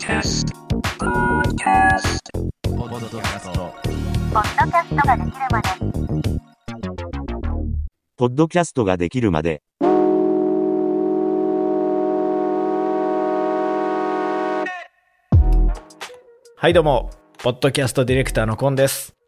Podcast. Podcast. ポッドキャストポッドキャストができるまでポッドキャストができるまで、はいどうもポッドキャストディレクターのコンです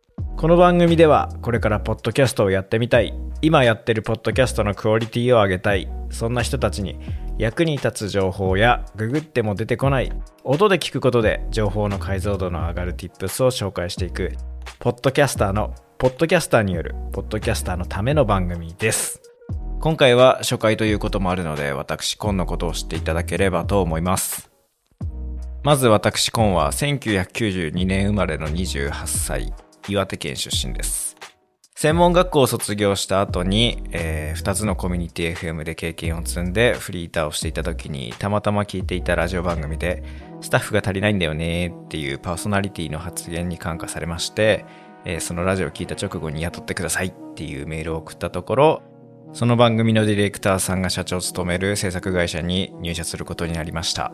この番組ではこれからポッドキャストをやってみたい。今やってるポッドキャストのクオリティを上げたい。そんな人たちに役に立つ情報やググっても出てこない。音で聞くことで情報の解像度の上がる Tips を紹介していく。ポッドキャスターのポッドキャスターによるポッドキャスターのための番組です。今回は初回ということもあるので私コンのことを知っていただければと思います。まず私コンは1992年生まれの28歳。岩手県出身です。専門学校を卒業した後に、え2つのコミュニティ FM で経験を積んでフリーターをしていた時にたまたま聞いていたラジオ番組でスタッフが足りないんだよねっていうパーソナリティの発言に感化されまして、えーそのラジオを聞いた直後に雇ってくださいっていうメールを送ったところその番組のディレクターさんが社長を務める制作会社に入社することになりました。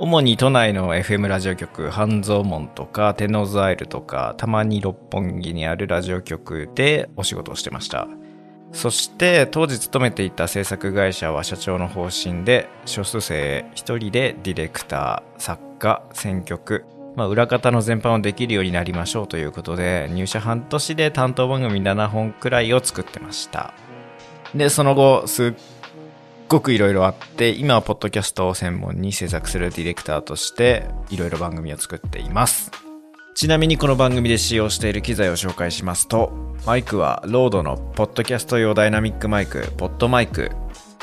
主に都内の FM ラジオ局半蔵門とか天王洲アイルとかたまに六本木にあるラジオ局でお仕事をしてました。そして当時勤めていた制作会社は社長の方針で少数生一人でディレクター作家選曲まあ、裏方の全般をできるようになりましょうということで入社半年で担当番組7本くらいを作ってました。でその後すっごくいろいろあって今はポッドキャストを専門に制作するディレクターとしていろいろ番組を作っています。ちなみにこの番組で使用している機材を紹介しますとマイクはロードのポッドキャスト用ダイナミックマイクポッドマイク。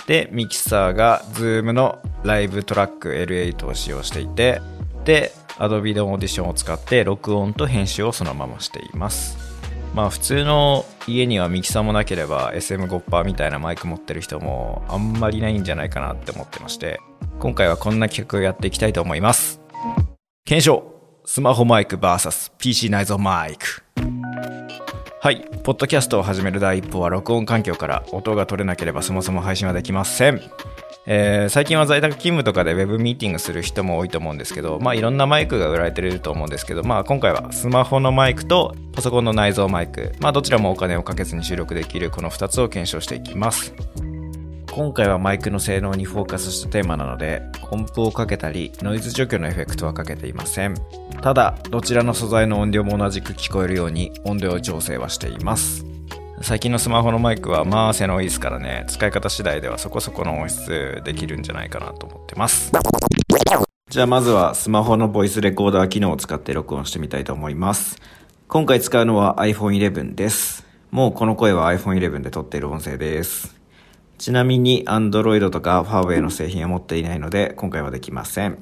でミキサーが Zoom のライブトラック L8 を使用していてで Adobe のオーディションを使って録音と編集をそのまましています。まあ普通の家にはミキサーもなければ SM5% みたいなマイク持ってる人もあんまりないんじゃないかなって思ってまして今回はこんな企画をやっていきたいと思います。検証。スマホマイク VSPC 内蔵マイク。はい。ポッドキャストを始める第一歩は録音環境から音が取れなければそもそも配信はできません。えー最近は在宅勤務とかでウェブミーティングする人も多いと思うんですけど、まあいろんなマイクが売られてると思うんですけど、まあ今回はスマホのマイクとパソコンの内蔵マイク、まあどちらもお金をかけずに収録できるこの2つを検証していきます。今回はマイクの性能にフォーカスしたテーマなので、音符をかけたり、ノイズ除去のエフェクトはかけていません。ただ、どちらの素材の音量も同じく聞こえるように音量調整はしています。最近のスマホのマイクはまあ性能いいですからね。使い方次第ではそこそこの音質できるんじゃないかなと思ってます。じゃあまずはスマホのボイスレコーダー機能を使って録音してみたいと思います。今回使うのは iPhone 11です。もうこの声は iPhone 11で撮っている音声です。ちなみに Android とか Huawei の製品は持っていないので今回はできません。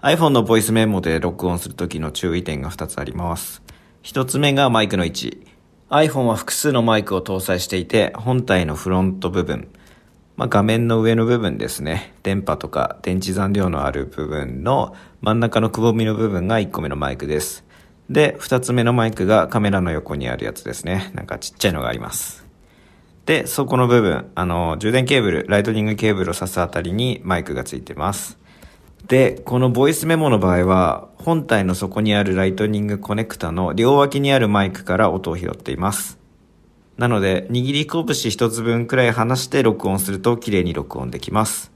iPhone のボイスメモで録音するときの注意点が2つあります。1つ目がマイクの位置。iPhone は複数のマイクを搭載していて本体のフロント部分、まあ、画面の上の部分ですね。電波とか電池残量のある部分の真ん中のくぼみの部分が1個目のマイクです。で2つ目のマイクがカメラの横にあるやつですね。なんかちっちゃいのがあります。でそこの部分あの充電ケーブルライトニングケーブルを挿すあたりにマイクがついてます。で、このボイスメモの場合は、本体の底にあるライトニングコネクタの両脇にあるマイクから音を拾っています。なので、握り拳一つ分くらい離して録音すると綺麗に録音できます。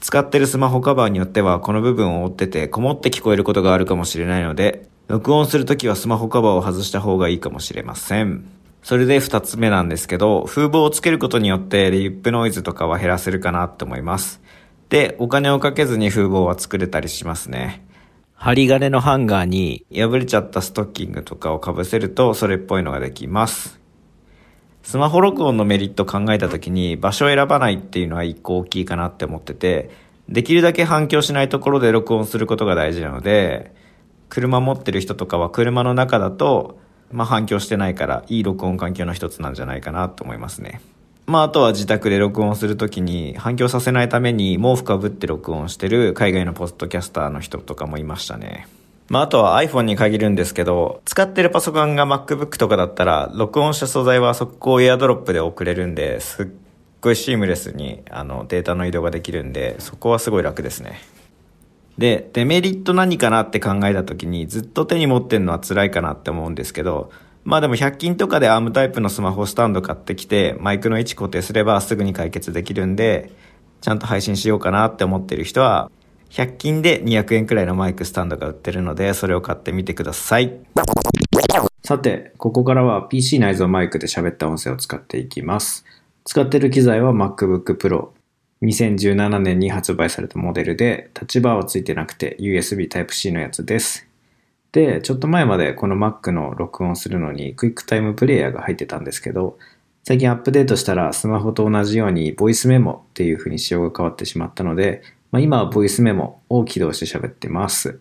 使ってるスマホカバーによってはこの部分を折っててこもって聞こえることがあるかもしれないので、録音するときはスマホカバーを外した方がいいかもしれません。それで二つ目なんですけど、風防をつけることによってリップノイズとかは減らせるかなって思います。で、お金をかけずに風防は作れたりしますね。針金のハンガーに破れちゃったストッキングとかを被せるとそれっぽいのができます。スマホ録音のメリット考えた時に場所を選ばないっていうのは一個大きいかなって思ってて、できるだけ反響しないところで録音することが大事なので、車持ってる人とかは車の中だと、まあ反響してないからいい録音環境の一つなんじゃないかなと思いますね。まあ、あとは自宅で録音するときに反響させないために毛布かぶって録音してる海外のポッドキャスターの人とかもいましたね。まあ、あとは iPhone に限るんですけど、使ってるパソコンが MacBook とかだったら、録音した素材は速攻 AirDrop で送れるんで、すっごいシームレスにあのデータの移動ができるんで、そこはすごい楽ですね。で、デメリット何かなって考えた時にずっと手に持ってるのは辛いかなって思うんですけど、まあでも100均とかでアームタイプのスマホスタンド買ってきて、マイクの位置固定すればすぐに解決できるんで、ちゃんと配信しようかなって思ってる人は、100均で200円くらいのマイクスタンドが売ってるので、それを買ってみてください。さて、ここからは PC 内蔵マイクで喋った音声を使っていきます。使ってる機材は MacBook Pro。2017年に発売されたモデルで、タッチバーはついてなくて USB Type-C のやつです。で、ちょっと前までこの Mac の録音するのに QuickTime プレイヤーが入ってたんですけど、最近アップデートしたらスマホと同じようにボイスメモっていう風に仕様が変わってしまったので、まあ、今はボイスメモを起動して喋ってます。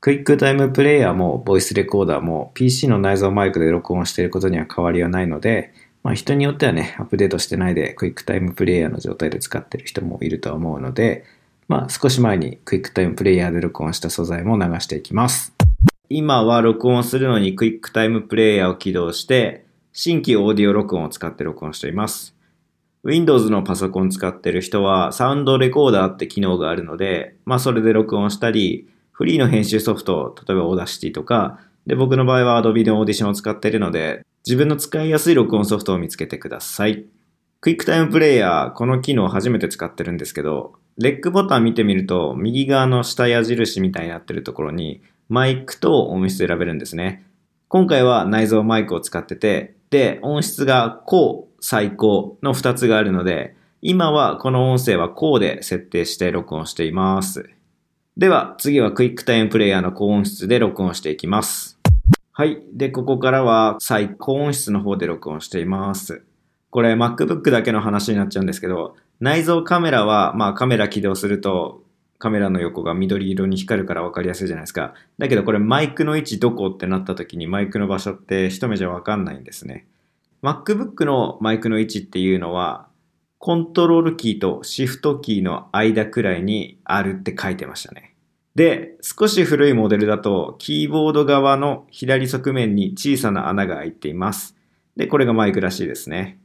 クイックタイムプレイヤーもボイスレコーダーも PC の内蔵マイクで録音していることには変わりはないので、まあ、人によってはね、アップデートしてないでクイックタイムプレイヤーの状態で使ってる人もいるとは思うので、まあ少し前にクイックタイムプレイヤーで録音した素材も流していきます。今は録音するのにクイックタイムプレイヤーを起動して、新規オーディオ録音を使って録音しています。Windows のパソコン使ってる人はサウンドレコーダーって機能があるので、まあそれで録音したり、フリーの編集ソフト、例えば Audacity とか、で僕の場合は Adobe のオーディションを使っているので、自分の使いやすい録音ソフトを見つけてください。クイックタイムプレイヤー、この機能初めて使ってるんですけど、レックボタン見てみると、右側の下矢印みたいになってるところに、マイクと音質選べるんですね。今回は内蔵マイクを使ってて、で、音質が高、最高の2つがあるので、今はこの音声は高で設定して録音しています。では、次はクイックタイムプレイヤーの高音質で録音していきます。はい。で、ここからは最高音質の方で録音しています。これ MacBook だけの話になっちゃうんですけど、内蔵カメラは、まあカメラ起動すると、カメラの横が緑色に光るから分かりやすいじゃないですか。だけどこれマイクの位置どこってなった時にマイクの場所って一目じゃ分かんないんですね。MacBook のマイクの位置っていうのは、コントロールキーとシフトキーの間くらいにあるって書いてましたね。で、少し古いモデルだと、キーボード側の左側面に小さな穴が開いています。で、これがマイクらしいですね。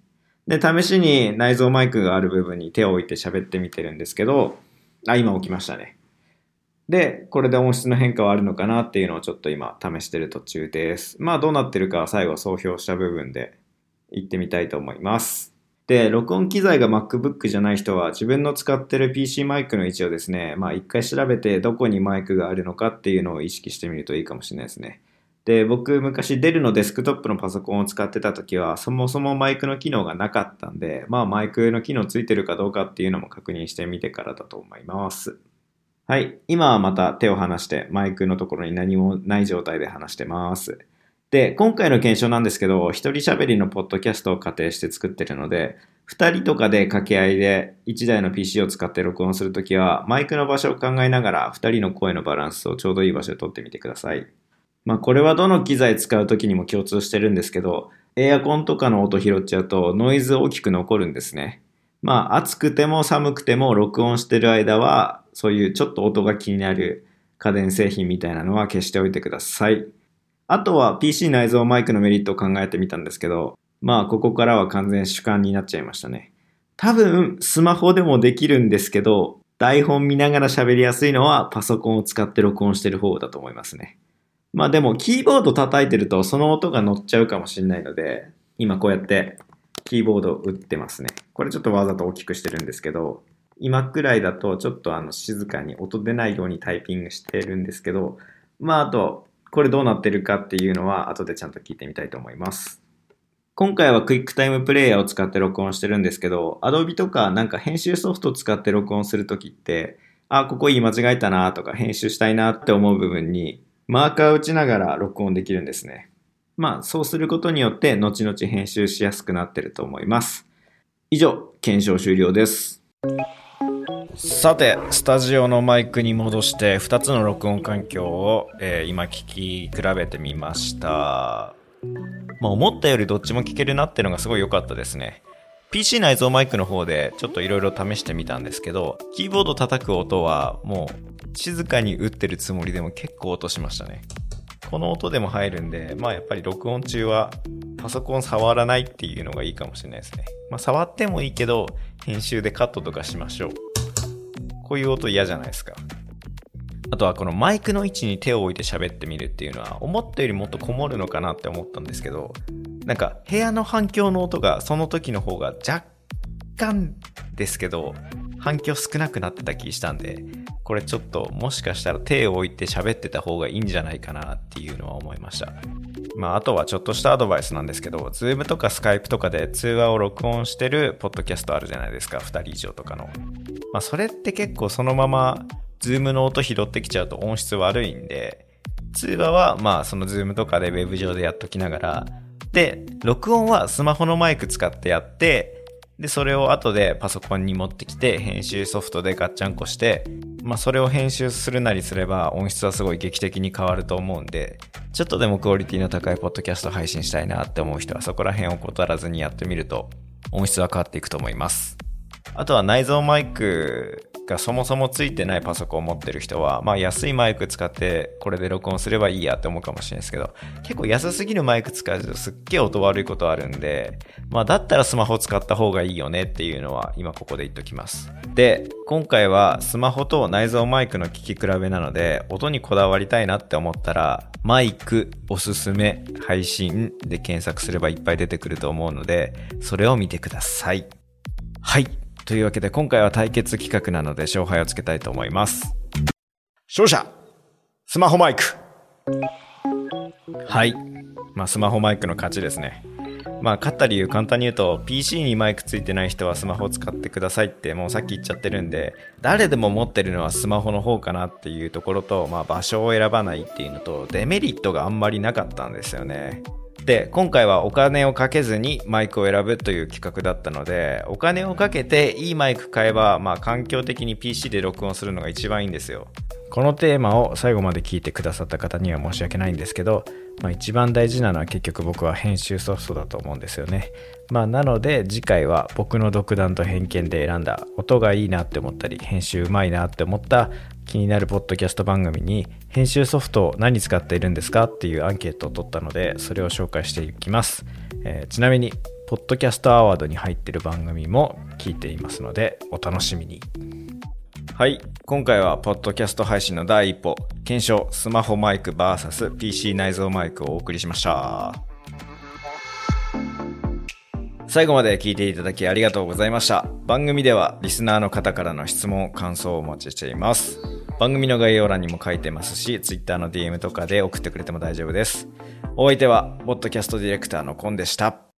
で、試しに内蔵マイクがある部分に手を置いて喋ってみてるんですけど、あ、今起きましたね。で、これで音質の変化はあるのかなっていうのをちょっと今試してる途中です。まあどうなってるか最後総評した部分で行ってみたいと思います。で、録音機材が MacBook じゃない人は自分の使ってる PC マイクの位置をですね、まあ一回調べてどこにマイクがあるのかっていうのを意識してみるといいかもしれないですね。で、僕昔デルのデスクトップのパソコンを使ってた時はそもそもマイクの機能がなかったんで、まあマイクの機能ついてるかどうかっていうのも確認してみてからだと思います。はい。今はまた手を離してマイクのところに何もない状態で話してます。で、今回の検証なんですけど、一人喋りのポッドキャストを仮定して作ってるので、二人とかで掛け合いで一台の PC を使って録音するときは、マイクの場所を考えながら二人の声のバランスをちょうどいい場所で取ってみてください。まあこれはどの機材使うときにも共通してるんですけど、エアコンとかの音拾っちゃうとノイズ大きく残るんですね。まあ暑くても寒くても録音してる間は、そういうちょっと音が気になる家電製品みたいなのは消しておいてください。あとは PC 内蔵マイクのメリットを考えてみたんですけど、まあここからは完全主観になっちゃいましたね。多分スマホでもできるんですけど、台本見ながら喋りやすいのはパソコンを使って録音してる方だと思いますね。まあでもキーボード叩いてるとその音が乗っちゃうかもしれないので、今こうやってキーボードを打ってますね。これちょっとわざと大きくしてるんですけど、今くらいだとちょっとあの静かに音出ないようにタイピングしてるんですけど、まああと、これどうなってるかっていうのは後でちゃんと聞いてみたいと思います。今回はクイックタイムプレイヤーを使って録音してるんですけど、Adobe とかなんか編集ソフトを使って録音するときって、あ、ここ言い間違えたなとか編集したいなって思う部分にマーカーを打ちながら録音できるんですね。まあそうすることによって後々編集しやすくなってると思います。以上、検証終了です。さて、スタジオのマイクに戻して2つの録音環境を、えー今聞き比べてみました。まあ、思ったよりどっちも聞けるなっていうのがすごい良かったですね。PC 内蔵マイクの方でちょっといろいろ試してみたんですけど、キーボード叩く音はもう静かに打ってるつもりでも結構音しましたね。この音でも入るんで、まあやっぱり録音中はパソコン触らないっていうのがいいかもしれないですね。まあ触ってもいいけど、編集でカットとかしましょう。こういう音嫌じゃないですか。あとはこのマイクの位置に手を置いて喋ってみるっていうのは思ったよりもっとこもるのかなって思ったんですけど、なんか部屋の反響の音がその時の方が若干ですけど、反響少なくなってた気したんで、これちょっともしかしたら手を置いて喋ってた方がいいんじゃないかなっていうのは思いました。まあ、あとはちょっとしたアドバイスなんですけど、Zoom とか Skype とかで通話を録音してるポッドキャストあるじゃないですか、2人以上とかの。まあ、それって結構そのまま Zoom の音拾ってきちゃうと音質悪いんで、通話はまあその Zoom とかで Web 上でやっときながら、で、録音はスマホのマイク使ってやって、で、それを後でパソコンに持ってきて、編集ソフトでガッチャンコして、まあそれを編集するなりすれば音質はすごい劇的に変わると思うんで、ちょっとでもクオリティの高いポッドキャスト配信したいなって思う人はそこら辺を怠らずにやってみると音質は変わっていくと思います。あとは内蔵マイクがそもそもついてないパソコンを持ってる人は、まあ安いマイク使ってこれで録音すればいいやって思うかもしれないですけど、結構安すぎるマイク使うとすっげえ音悪いことあるんで、まあだったらスマホ使った方がいいよねっていうのは今ここで言っときます。で、今回はスマホと内蔵マイクの聞き比べなので、音にこだわりたいなって思ったら、マイクおすすめ配信で検索すればいっぱい出てくると思うので、それを見てください。はい。というわけで今回は対決企画なので勝敗をつけたいと思います。勝者スマホマイクはい。まあスマホマイクの勝ちですね。まあ勝った理由簡単に言うと PC にマイクついてない人はスマホを使ってくださいってもうさっき言っちゃってるんで誰でも持ってるのはスマホの方かなっていうところとまあ場所を選ばないっていうのとデメリットがあんまりなかったんですよね。で、今回はお金をかけずにマイクを選ぶという企画だったので、お金をかけていいマイク買えば、まあ環境的に PC で録音するのが一番いいんですよ。このテーマを最後まで聞いてくださった方には申し訳ないんですけど、まあ、一番大事なのは結局僕は編集ソフトだと思うんですよね。まあ、なので次回は僕の独断と偏見で選んだ音がいいなって思ったり編集うまいなって思った気になるポッドキャスト番組に編集ソフトを何使っているんですかっていうアンケートを取ったのでそれを紹介していきます、えー、ちなみにポッドキャストアワードに入ってる番組も聞いていますのでお楽しみに。はい今回はポッドキャスト配信の第一歩検証スマホマイク VSPC 内蔵マイクをお送りしました。最後まで聞いていただきありがとうございました。番組ではリスナーの方からの質問、感想をお待ちしています。番組の概要欄にも書いてますし、Twitter の DM とかで送ってくれても大丈夫です。お相手は、ポッドキャストディレクターのコンでした。